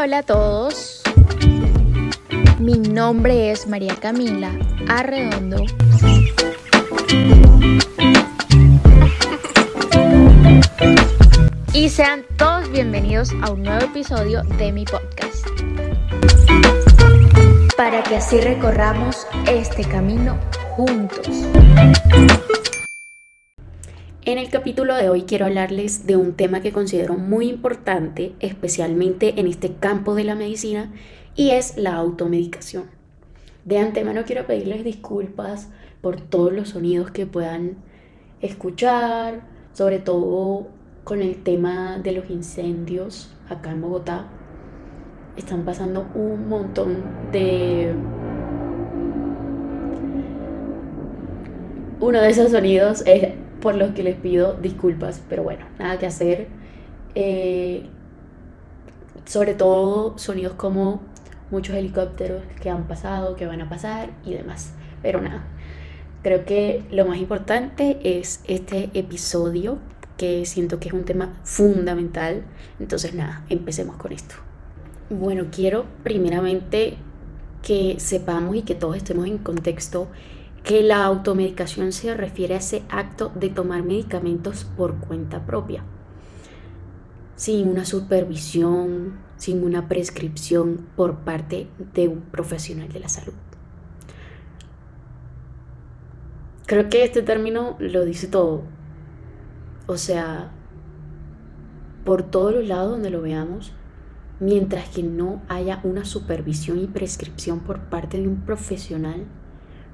Hola, a todos. Mi nombre es María Camila Arredondo. Y sean todos bienvenidos a un nuevo episodio de mi podcast. Para que así recorramos este camino juntos. En el capítulo de hoy quiero hablarles de un tema que considero muy importante, especialmente en este campo de la medicina, y es la automedicación. De antemano quiero pedirles disculpas por todos los sonidos que puedan escuchar, sobre todo con el tema de los incendios acá en Bogotá. Están pasando un montón de... Uno de esos sonidos es por los que les pido disculpas, pero bueno, nada que hacer. Eh, sobre todo sonidos como muchos helicópteros que han pasado, que van a pasar y demás. Pero nada, creo que lo más importante es este episodio que siento que es un tema fundamental. Entonces nada, empecemos con esto. Bueno, quiero primeramente que sepamos y que todos estemos en contexto que la automedicación se refiere a ese acto de tomar medicamentos por cuenta propia, sin una supervisión, sin una prescripción por parte de un profesional de la salud. Creo que este término lo dice todo. O sea, por todos los lados donde lo veamos, mientras que no haya una supervisión y prescripción por parte de un profesional,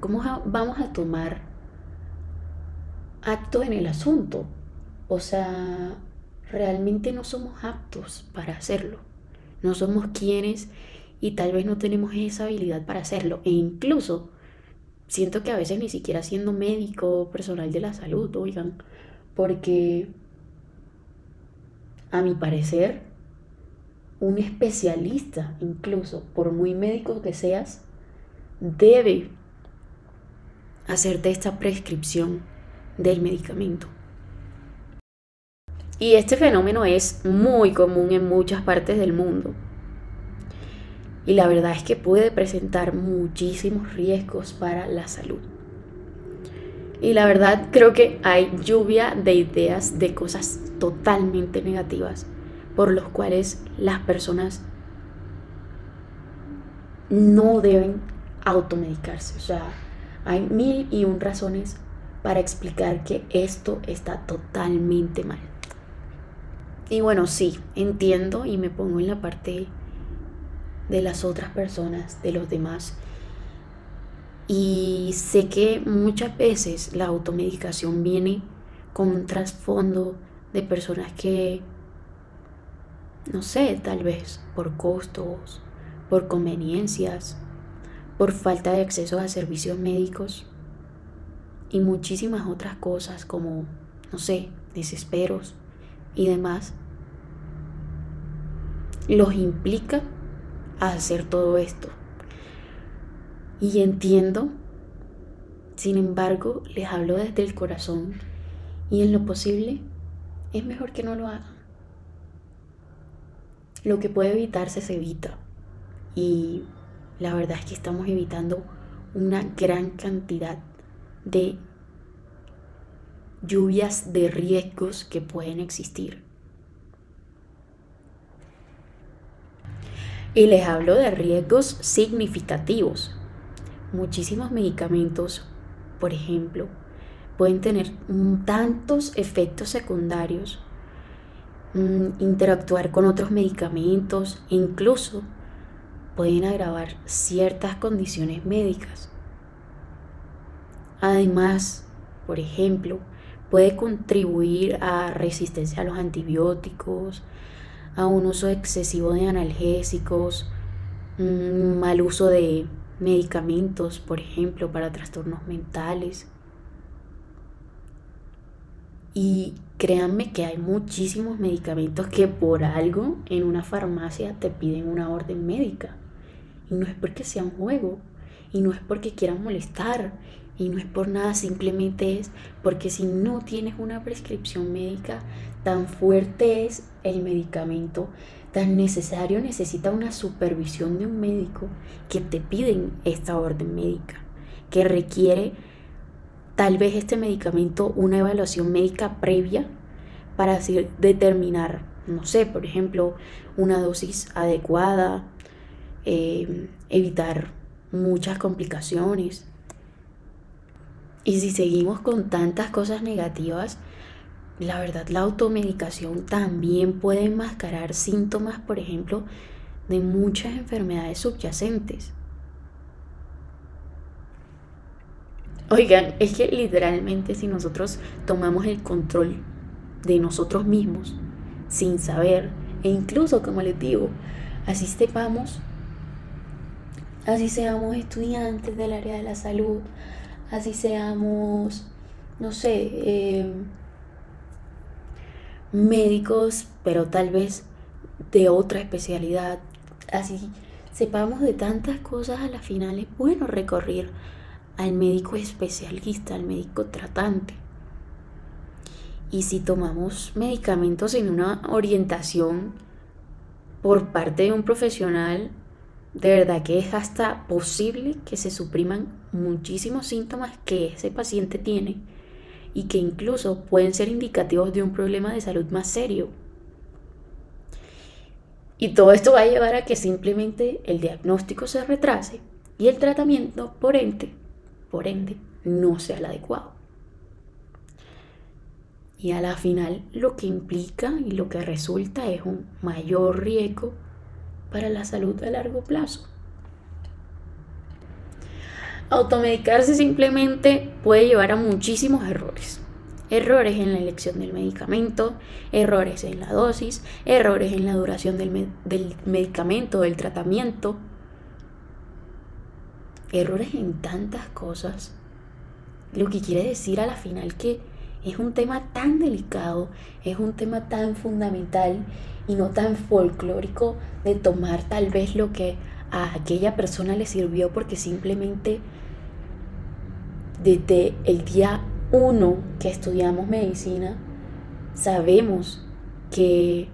¿cómo vamos a tomar acto en el asunto? O sea, realmente no somos aptos para hacerlo. No somos quienes y tal vez no tenemos esa habilidad para hacerlo. E incluso siento que a veces ni siquiera siendo médico personal de la salud, oigan, porque a mi parecer, un especialista, incluso por muy médico que seas, debe hacerte esta prescripción del medicamento. Y este fenómeno es muy común en muchas partes del mundo. Y la verdad es que puede presentar muchísimos riesgos para la salud. Y la verdad creo que hay lluvia de ideas de cosas totalmente negativas por los cuales las personas no deben automedicarse. O sea, hay mil y un razones para explicar que esto está totalmente mal. Y bueno, sí, entiendo y me pongo en la parte de las otras personas, de los demás. Y sé que muchas veces la automedicación viene con un trasfondo de personas que, no sé, tal vez por costos, por conveniencias, por falta de acceso a servicios médicos y muchísimas otras cosas como, no sé, desesperos y demás, los implica hacer todo esto. Y entiendo, sin embargo, les hablo desde el corazón y en lo posible es mejor que no lo hagan. Lo que puede evitarse se evita. Y la verdad es que estamos evitando una gran cantidad de lluvias de riesgos que pueden existir. Y les hablo de riesgos significativos. Muchísimos medicamentos, por ejemplo, pueden tener tantos efectos secundarios, mm, interactuar con otros medicamentos, incluso pueden agravar ciertas condiciones médicas. Además, por ejemplo, puede contribuir a resistencia a los antibióticos, a un uso excesivo de analgésicos, mal uso de medicamentos, por ejemplo, para trastornos mentales. Y créanme que hay muchísimos medicamentos que por algo en una farmacia te piden una orden médica. Y no es porque sea un juego, y no es porque quieran molestar, Y no es por nada, simplemente es porque si no tienes una prescripción médica, tan fuerte es el medicamento, tan necesario necesita una supervisión de un médico que te piden esta orden médica, que requiere tal vez este medicamento una evaluación médica previa para así determinar, no sé, por ejemplo, una dosis adecuada, eh, evitar muchas complicaciones. Y si seguimos con tantas cosas negativas, la verdad la automedicación también puede enmascarar síntomas, por ejemplo, de muchas enfermedades subyacentes. Oigan, es que literalmente si nosotros tomamos el control de nosotros mismos sin saber, e incluso como les digo, así sepamos, así seamos estudiantes del área de la salud, así seamos, no sé, eh, médicos, pero tal vez de otra especialidad, así sepamos de tantas cosas, a la final es bueno recorrer al médico especialista, al médico tratante. Y si tomamos medicamentos en una orientación por parte de un profesional, de verdad que es hasta posible que se supriman muchísimos síntomas que ese paciente tiene y que incluso pueden ser indicativos de un problema de salud más serio. Y todo esto va a llevar a que simplemente el diagnóstico se retrase y el tratamiento, por ende, por ende, no sea el adecuado. Y a la final lo que implica y lo que resulta es un mayor riesgo para la salud a largo plazo. Automedicarse simplemente puede llevar a muchísimos errores. Errores en la elección del medicamento, errores en la dosis, errores en la duración del, medicamento, del tratamiento, errores en tantas cosas. Lo que quiere decir a la final que es un tema tan delicado, es un tema tan fundamental y no tan folclórico de tomar tal vez lo que a aquella persona le sirvió porque simplemente desde el día uno que estudiamos medicina sabemos que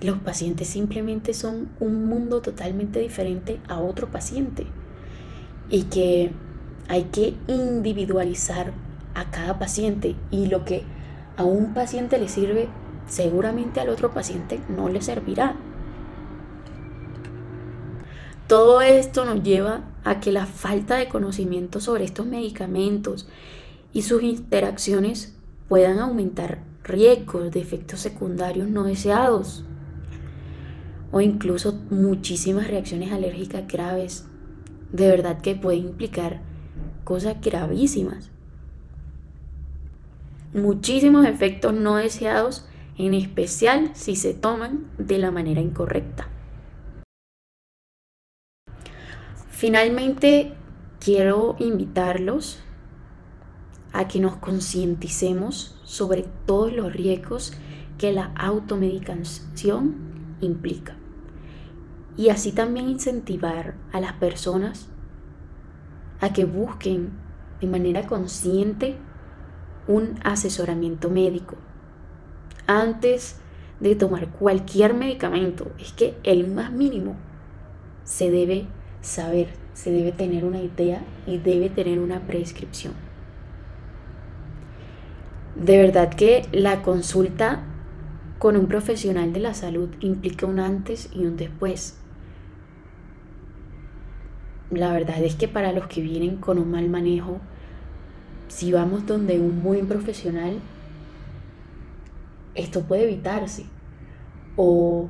los pacientes simplemente son un mundo totalmente diferente a otro paciente y que hay que individualizar a cada paciente y lo que a un paciente le sirve seguramente al otro paciente no le servirá. Todo esto nos lleva a que la falta de conocimiento sobre estos medicamentos y sus interacciones puedan aumentar riesgos de efectos secundarios no deseados o incluso muchísimas reacciones alérgicas graves de verdad que puede implicar cosas gravísimas. Muchísimos efectos no deseados, en especial si se toman de la manera incorrecta. Finalmente, quiero invitarlos a que nos concienticemos sobre todos los riesgos que la automedicación implica y así también incentivar a las personas a que busquen de manera consciente un asesoramiento médico antes de tomar cualquier medicamento. Es que el más mínimo se debe saber, se debe tener una idea y debe tener una prescripción. De verdad que la consulta con un profesional de la salud implica un antes y un después la verdad es que para los que vienen con un mal manejo, si vamos donde un buen profesional, esto puede evitarse. O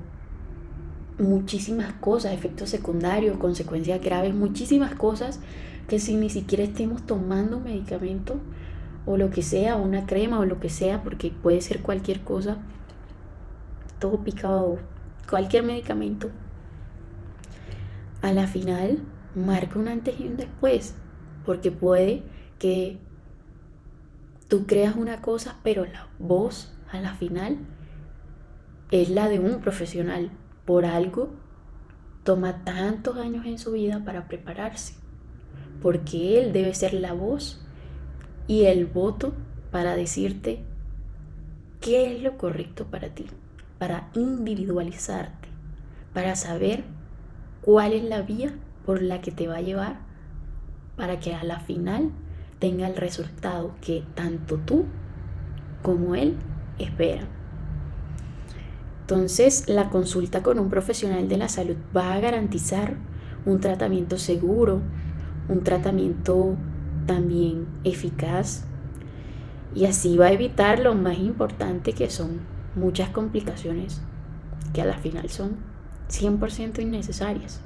muchísimas cosas, efectos secundarios, consecuencias graves, muchísimas cosas que si ni siquiera estemos tomando un medicamento o lo que sea, una crema o lo que sea, porque puede ser cualquier cosa, todo picado, cualquier medicamento, a la final marca un antes y un después, porque puede que tú creas una cosa, pero la voz a la final es la de un profesional. Por algo toma tantos años en su vida para prepararse. porque Él debe ser la voz y el voto para decirte qué es lo correcto para ti, para individualizarte, para saber cuál es la vía por la que te va a llevar para que a la final tenga el resultado que tanto tú como él esperan. Entonces, la consulta con un profesional de la salud va a garantizar un tratamiento seguro, un tratamiento también eficaz y así va a evitar lo más importante que son muchas complicaciones que a la final son 100% innecesarias.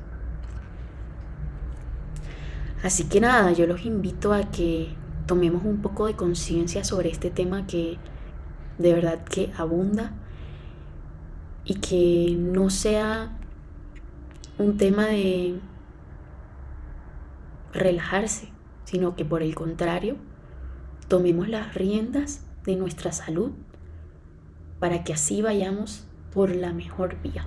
Así que nada, yo los invito a que tomemos un poco de conciencia sobre este tema que de verdad que abunda y que no sea un tema de relajarse, sino que por el contrario, tomemos las riendas de nuestra salud para que así vayamos por la mejor vía.